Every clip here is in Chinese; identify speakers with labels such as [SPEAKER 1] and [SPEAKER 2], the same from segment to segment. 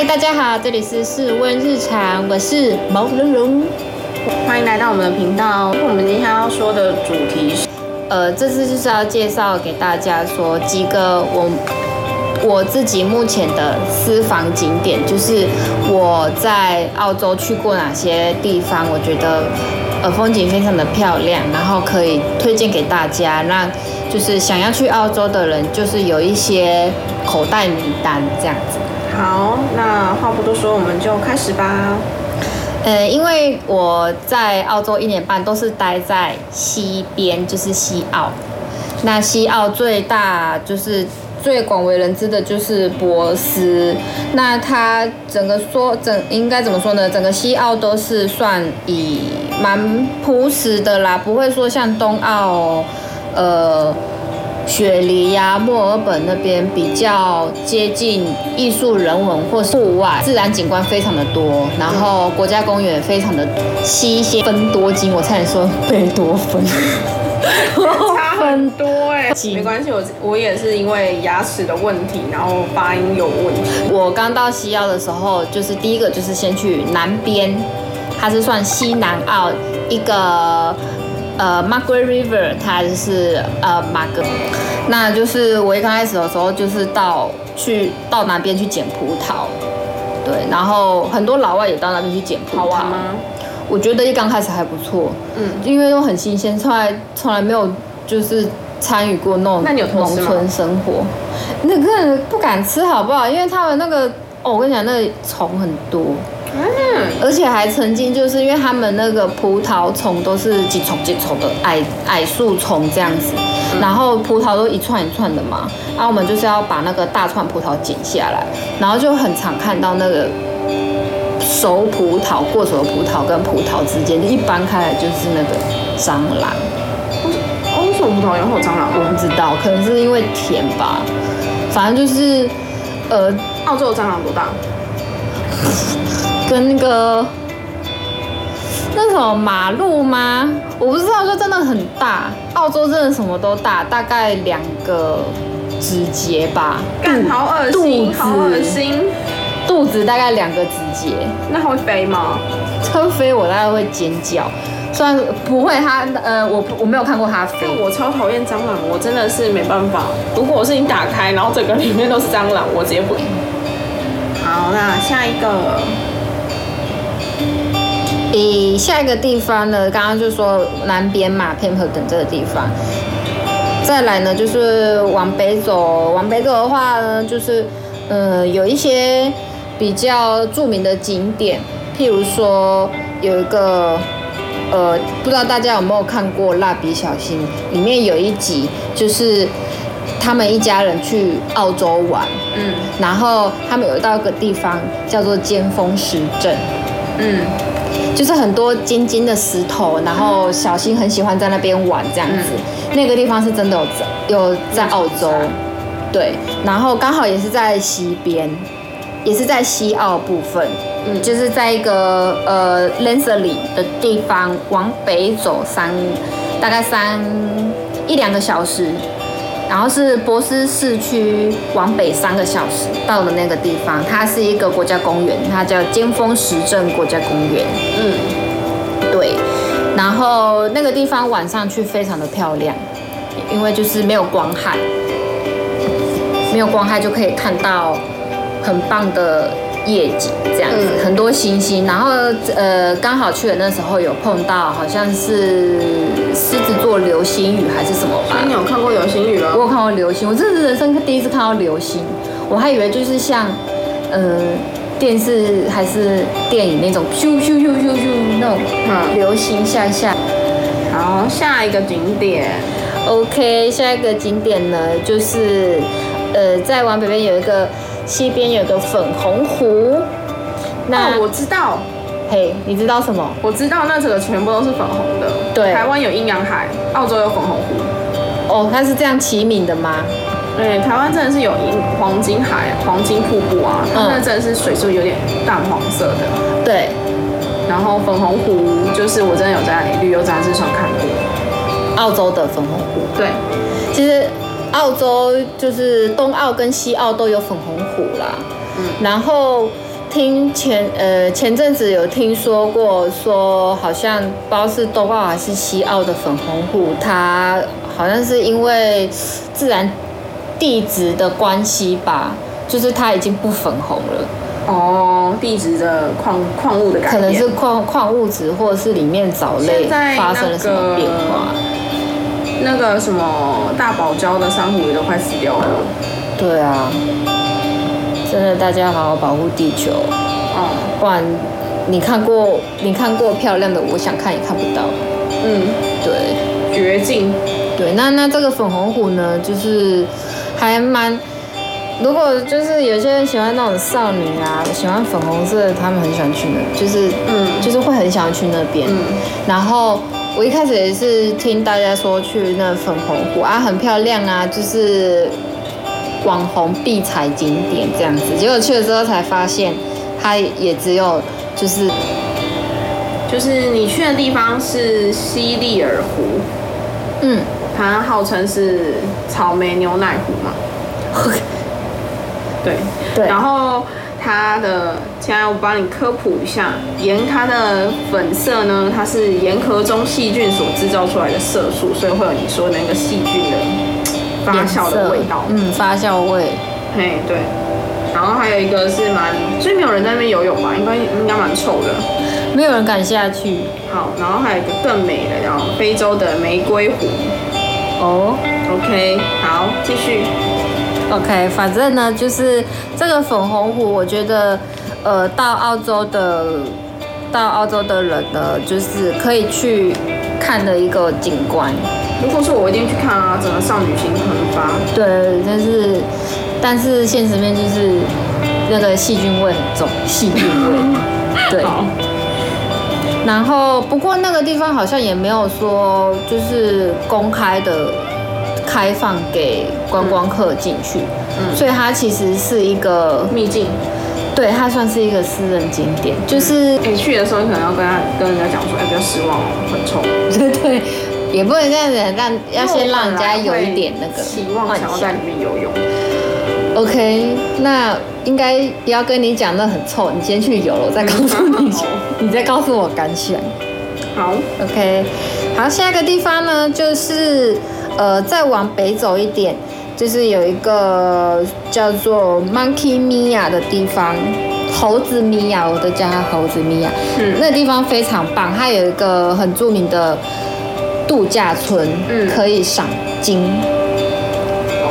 [SPEAKER 1] 嗨，大家好，这里是室温日常，我是毛茸茸。
[SPEAKER 2] 欢迎来到我们的频道。我们今天要说的主题是，
[SPEAKER 1] 呃，这次就是要介绍给大家说几个我我自己目前的私房景点，就是我在澳洲去过哪些地方，我觉得呃风景非常的漂亮，然后可以推荐给大家，让就是想要去澳洲的人，就是有一些口袋名单这样子。
[SPEAKER 2] 好，那话不多说，我们就开始吧。
[SPEAKER 1] 呃，因为我在澳洲一年半都是待在西边，就是西澳。那西澳最大就是最广为人知的就是博斯。那它整个说整应该怎么说呢？整个西澳都是算以蛮朴实的啦，不会说像东澳，呃。雪梨呀，墨尔本那边比较接近艺术人文或户外，自然景观非常的多，然后国家公园非常的稀些，分多金，我差点说贝多芬，
[SPEAKER 2] 差很多哎，没关系，我我也是因为牙齿的问题，然后发音有问题。
[SPEAKER 1] 我刚到西澳的时候，就是第一个就是先去南边，它是算西南澳一个。呃，Margaret River，它就是呃马格，那就是我一刚开始的时候就是到去到那边去捡葡萄，对，然后很多老外也到那边去捡葡萄。
[SPEAKER 2] 好玩吗？
[SPEAKER 1] 我觉得一刚开始还不错，嗯，因为都很新鲜，从来从来没有就是参与过那种农村生活，那个不敢吃好不好？因为他们那个哦，我跟你讲，那虫很多。嗯，而且还曾经就是因为他们那个葡萄虫都是几丛几丛的矮矮树丛这样子，然后葡萄都一串一串的嘛，然后我们就是要把那个大串葡萄剪下来，然后就很常看到那个熟葡萄过熟的葡萄跟葡萄之间一搬开来就是那个蟑螂。
[SPEAKER 2] 哦，熟葡萄也会有蟑螂？
[SPEAKER 1] 我不知道，可能是因为甜吧，反正就是呃，
[SPEAKER 2] 澳洲的蟑螂多大？
[SPEAKER 1] 跟那个那什么马路吗？我不知道，就真的很大。澳洲真的什么都大，大概两个指节吧。
[SPEAKER 2] 干，好恶心，好恶心。
[SPEAKER 1] 肚子大概两个指节。
[SPEAKER 2] 那会飞吗？
[SPEAKER 1] 会飞，我大概会尖叫。虽然不会，它呃，我我没有看过它飞。
[SPEAKER 2] 我超讨厌蟑螂，我真的是没办法。如果我是你打开，然后整个里面都是蟑螂，我直接不。好，那下一个。
[SPEAKER 1] 诶，下一个地方呢？刚刚就说南边嘛 e r 等这个地方。再来呢，就是往北走，往北走的话呢，就是呃，有一些比较著名的景点，譬如说有一个呃，不知道大家有没有看过《蜡笔小新》？里面有一集就是他们一家人去澳洲玩，嗯，然后他们有到一个地方叫做尖峰石镇，嗯。就是很多尖尖的石头，然后小新很喜欢在那边玩这样子。那个地方是真的有在有在澳洲，对，然后刚好也是在西边，也是在西澳部分，嗯，就是在一个呃 l a n s l e y 的地方往北走三大概三一两个小时。然后是博斯市区往北三个小时到的那个地方，它是一个国家公园，它叫尖峰石镇国家公园。嗯，对。然后那个地方晚上去非常的漂亮，因为就是没有光害，没有光害就可以看到很棒的。夜景这样子，很多星星，然后呃，刚好去的那时候有碰到，好像是狮子座流星雨还是什么吧？
[SPEAKER 2] 你有看过流星雨吗？
[SPEAKER 1] 我有看过流星，我这是人生第一次看到流星，我还以为就是像呃电视还是电影那种咻咻咻咻咻那种流星下下。
[SPEAKER 2] 好，下一个景点
[SPEAKER 1] ，OK，下一个景点呢就是呃再往北边有一个。西边有个粉红湖，
[SPEAKER 2] 那我知道，
[SPEAKER 1] 嘿，你知道什么？
[SPEAKER 2] 我知道，那整个全部都是粉红的。
[SPEAKER 1] 对，
[SPEAKER 2] 台湾有阴阳海，澳洲有粉红湖。
[SPEAKER 1] 哦，它是这样齐名的吗？
[SPEAKER 2] 对，台湾真的是有银黄金海、黄金瀑布啊，那真的是水是有点淡黄色的。
[SPEAKER 1] 对，
[SPEAKER 2] 然后粉红湖就是我真的有在旅游杂志上看过，
[SPEAKER 1] 澳洲的粉红湖。
[SPEAKER 2] 对，
[SPEAKER 1] 其实。澳洲就是东澳跟西澳都有粉红虎啦，嗯，然后听前呃前阵子有听说过，说好像不知道是东澳还是西澳的粉红虎，它好像是因为自然地质的关系吧，就是它已经不粉红了。
[SPEAKER 2] 哦，地质的矿矿物的改变，
[SPEAKER 1] 可能是矿矿物质或者是里面藻类发生了什么变化。
[SPEAKER 2] 那个什么大堡礁的珊瑚也都快死掉了。
[SPEAKER 1] 对啊。真的，大家好好保护地球，嗯，不然你看过你看过漂亮的，我想看也看不到。
[SPEAKER 2] 嗯，
[SPEAKER 1] 对，
[SPEAKER 2] 绝境。
[SPEAKER 1] 对，那那这个粉红虎呢，就是还蛮，如果就是有些人喜欢那种少女啊，喜欢粉红色，他们很喜欢去那，就是嗯，就是会很想去那边。嗯，然后我一开始也是听大家说去那粉红湖啊，很漂亮啊，就是。网红必踩景点这样子，结果去了之后才发现，它也只有就是，
[SPEAKER 2] 就是你去的地方是西利尔湖，嗯，它号称是草莓牛奶湖嘛，对。对，然后它的现在我帮你科普一下，盐它的粉色呢，它是盐壳中细菌所制造出来的色素，所以会有你说那个细菌的。发酵的味道，
[SPEAKER 1] 嗯，发酵味，
[SPEAKER 2] 嘿，对，然后还有一个是蛮，所以没有人在那边游泳吧？应该应该蛮臭的，
[SPEAKER 1] 没有人敢下去。
[SPEAKER 2] 好，然后还有一个更美的，叫非洲的玫瑰湖。哦，OK，好，继续。
[SPEAKER 1] OK，反正呢，就是这个粉红湖，我觉得，呃，到澳洲的，到澳洲的人呢，就是可以去看的一个景观。
[SPEAKER 2] 如果是我一定去看啊，整个少女心喷发。
[SPEAKER 1] 对，但是但是现实面就是那个细菌味很重，细菌味。对。然后不过那个地方好像也没有说就是公开的开放给观光客进去，嗯，所以它其实是一个
[SPEAKER 2] 秘境。
[SPEAKER 1] 对，它算是一个私人景点，就是
[SPEAKER 2] 你去的时候，你可能要跟他跟人家讲说，哎，不要失望哦，很臭。
[SPEAKER 1] 对对。也不能这样子，让要先让人家有一点那个
[SPEAKER 2] 期望，想要在里面游泳。
[SPEAKER 1] OK，那应该不要跟你讲那很臭，你先去游了，我再告诉你，你再告诉我感想。
[SPEAKER 2] 好
[SPEAKER 1] ，OK，好，下一个地方呢，就是呃，再往北走一点，就是有一个叫做 Monkey Mia 的地方，猴子米娅，我都叫它猴子米娅。嗯，那地方非常棒，它有一个很著名的。度假村嗯可以赏金，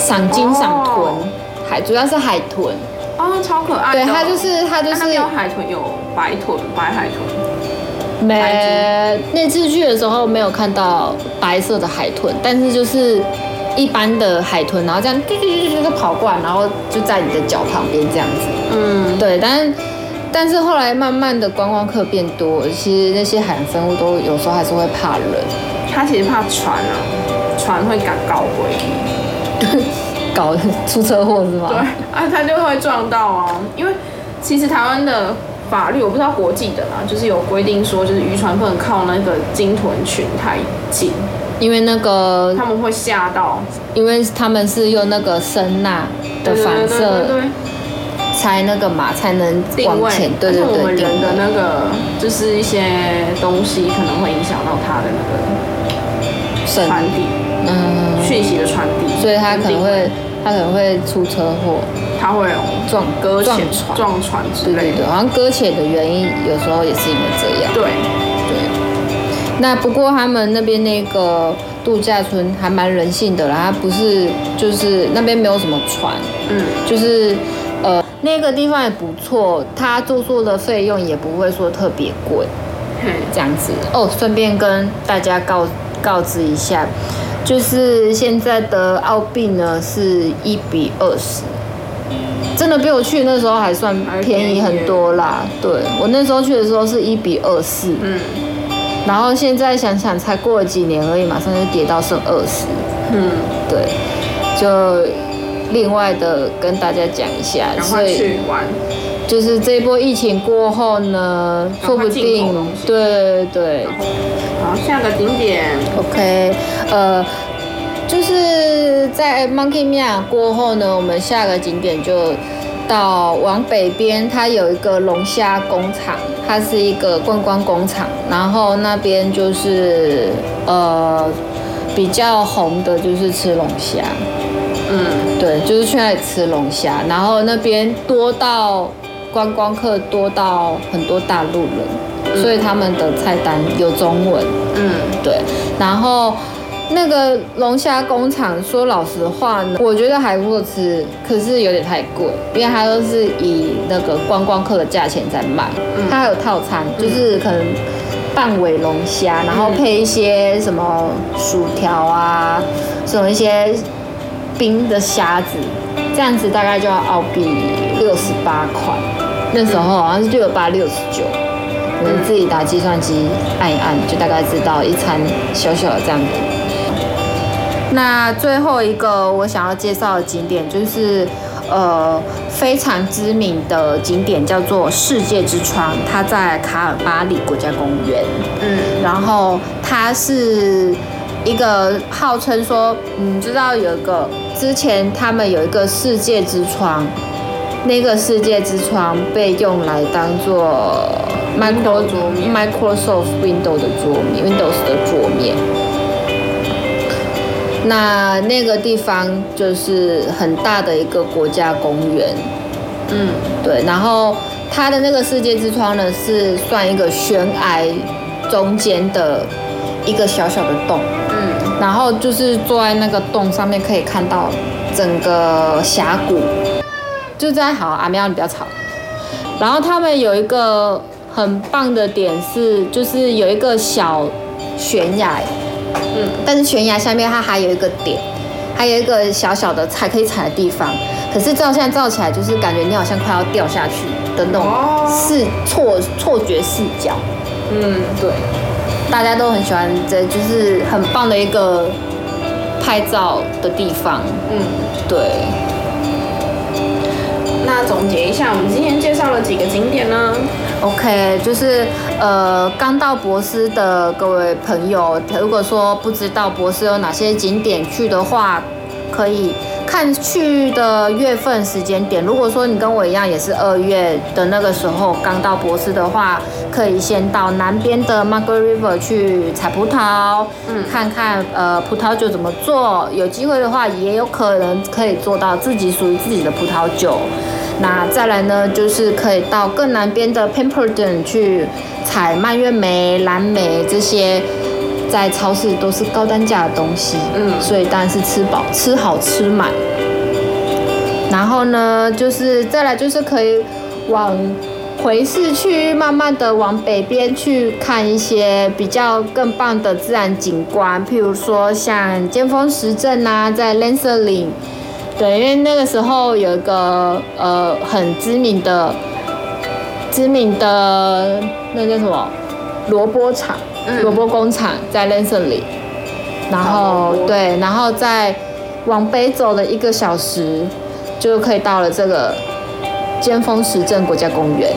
[SPEAKER 1] 赏金赏豚，海主要是海豚
[SPEAKER 2] 哦，超可爱。
[SPEAKER 1] 对，它就是它就是
[SPEAKER 2] 有海豚，有白豚，白海豚。
[SPEAKER 1] 没，那次去的时候没有看到白色的海豚，但是就是一般的海豚，然后这样嘟嘟嘟嘟就跑过来，然后就在你的脚旁边这样子。嗯，对，但但是后来慢慢的观光客变多，其实那些海洋生物都有时候还是会怕人。
[SPEAKER 2] 它其实怕船啊，船会赶高
[SPEAKER 1] 回，搞出车祸是吗？
[SPEAKER 2] 对啊，他就会撞到啊。因为其实台湾的法律我不知道国际的啦，就是有规定说，就是渔船不能靠那个鲸豚群太近，
[SPEAKER 1] 因为那个
[SPEAKER 2] 他们会吓到，
[SPEAKER 1] 因为他们是用那个声呐的反射，猜那个嘛才能往前。对对对，
[SPEAKER 2] 我们人的那个就是一些东西可能会影响到他的那个。传递，嗯，讯息的传递，
[SPEAKER 1] 所以他可能会，他可能会出车祸，
[SPEAKER 2] 他会撞搁浅、船撞船之类
[SPEAKER 1] 的。好像搁浅的原因有时候也是因为这样。
[SPEAKER 2] 对
[SPEAKER 1] 对。那不过他们那边那个度假村还蛮人性的啦，它不是就是那边没有什么船，嗯，就是呃那个地方也不错，它住宿的费用也不会说特别贵，这样子哦。顺便跟大家告。告知一下，就是现在的澳币呢是一比二十，真的比我去那时候还算便宜很多啦。对我那时候去的时候是一比二四，嗯，然后现在想想才过了几年而已，马上就跌到剩二十，嗯，对，就另外的跟大家讲一下，
[SPEAKER 2] 所以玩。
[SPEAKER 1] 就是这一波疫情过后呢，说不定，对对。
[SPEAKER 2] 好，下个景点。
[SPEAKER 1] OK，呃，就是在 Monkey Mia 过后呢，我们下个景点就到往北边，它有一个龙虾工厂，它是一个观光工厂，然后那边就是呃比较红的就是吃龙虾，
[SPEAKER 2] 嗯，
[SPEAKER 1] 对，就是去那里吃龙虾，然后那边多到观光客多到很多大陆人，所以他们的菜单有中文，
[SPEAKER 2] 嗯，
[SPEAKER 1] 对，然后那个龙虾工厂，说老实话呢，我觉得还不错吃，可是有点太贵，因为它都是以那个观光客的价钱在卖，它还有套餐，就是可能半尾龙虾，然后配一些什么薯条啊，什么一些冰的虾子，这样子大概就要澳币六十八块，那时候好像是六八六十九。你自己打计算机按一按，就大概知道一餐小小的这样子。那最后一个我想要介绍的景点就是，呃，非常知名的景点叫做世界之窗，它在卡尔巴里国家公园。
[SPEAKER 2] 嗯，
[SPEAKER 1] 然后它是一个号称说，你知道有一个之前他们有一个世界之窗，那个世界之窗被用来当做 Microsoft Windows 的桌面，Windows 的桌面。那那个地方就是很大的一个国家公园，
[SPEAKER 2] 嗯，
[SPEAKER 1] 对，然后它的那个世界之窗呢，是算一个悬崖中间的一个小小的洞，
[SPEAKER 2] 嗯，
[SPEAKER 1] 然后就是坐在那个洞上面可以看到整个峡谷，就在好阿喵，你不要吵。然后他们有一个很棒的点是，就是有一个小悬崖，
[SPEAKER 2] 嗯，
[SPEAKER 1] 但是悬崖下面它还有一个点，还有一个小小的踩可以踩的地方。可是照现在照起来，就是感觉你好像快要掉下去的那种
[SPEAKER 2] 哦
[SPEAKER 1] 视错错觉视角。
[SPEAKER 2] 嗯，
[SPEAKER 1] 对，大家都很喜欢，这就是很棒的一个拍照的地方。
[SPEAKER 2] 嗯。
[SPEAKER 1] 对，
[SPEAKER 2] 那总结一下，我们今天介绍了几个景点呢？
[SPEAKER 1] OK，就是呃，刚到博斯的各位朋友，如果说不知道博斯有哪些景点去的话，可以看去的月份时间点。如果说你跟我一样也是二月的那个时候刚到博斯的话，可以先到南边的 Margaret River 去采葡萄，
[SPEAKER 2] 嗯
[SPEAKER 1] 看看呃葡萄酒怎么做。有机会的话，也有可能可以做到自己属于自己的葡萄酒。那再来呢，就是可以到更南边的 Pemberton 去采蔓越莓、蓝莓这些，在超市都是高单价的东西，
[SPEAKER 2] 嗯
[SPEAKER 1] 所以当然是吃饱、吃好、吃满。然后呢，就是再来就是可以往回市区，慢慢的往北边去看一些比较更棒的自然景观，譬如说像尖峰石镇啊，在 Lancer 岭。对，因为那个时候有一个呃很知名的、知名的那叫什么萝卜厂、
[SPEAKER 2] 嗯
[SPEAKER 1] 萝卜工厂在 Lancer 里，然后对，然后再往北走了一个小时，就可以到了这个尖峰石镇国家公园。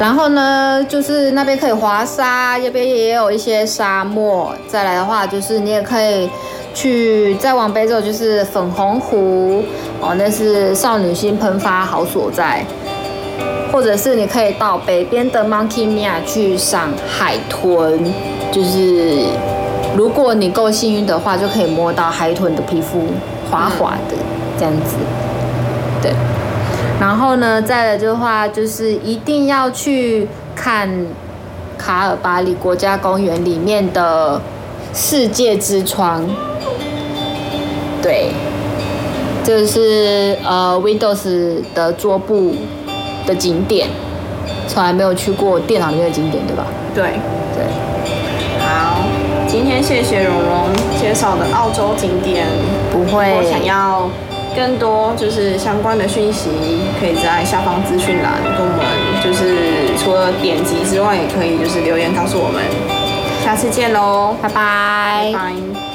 [SPEAKER 1] 然后呢，就是那边可以滑沙，那边也有一些沙漠。再来的话，就是你也可以去再往北走，就是粉红湖哦，那是少女心喷发好所在。或者是你可以到北边的 Monkey Mia 去赏海豚，就是如果你够幸运的话，就可以摸到海豚的皮肤滑滑的这样子。对，然后呢，再来的话就是一定要去看卡尔巴里国家公园里面的世界之窗。对，这是呃 Windows 的桌布的景点，从来没有去过电脑里面的景点，对吧？
[SPEAKER 2] 对，
[SPEAKER 1] 对，
[SPEAKER 2] 好，今天谢谢蓉蓉介绍的澳洲景点。
[SPEAKER 1] 不会。
[SPEAKER 2] 我想要更多就是相关的讯息，可以在下方资讯栏跟我们，就是除了点击之外，也可以就是留言告诉我们。下次见喽，
[SPEAKER 1] 拜拜
[SPEAKER 2] 拜拜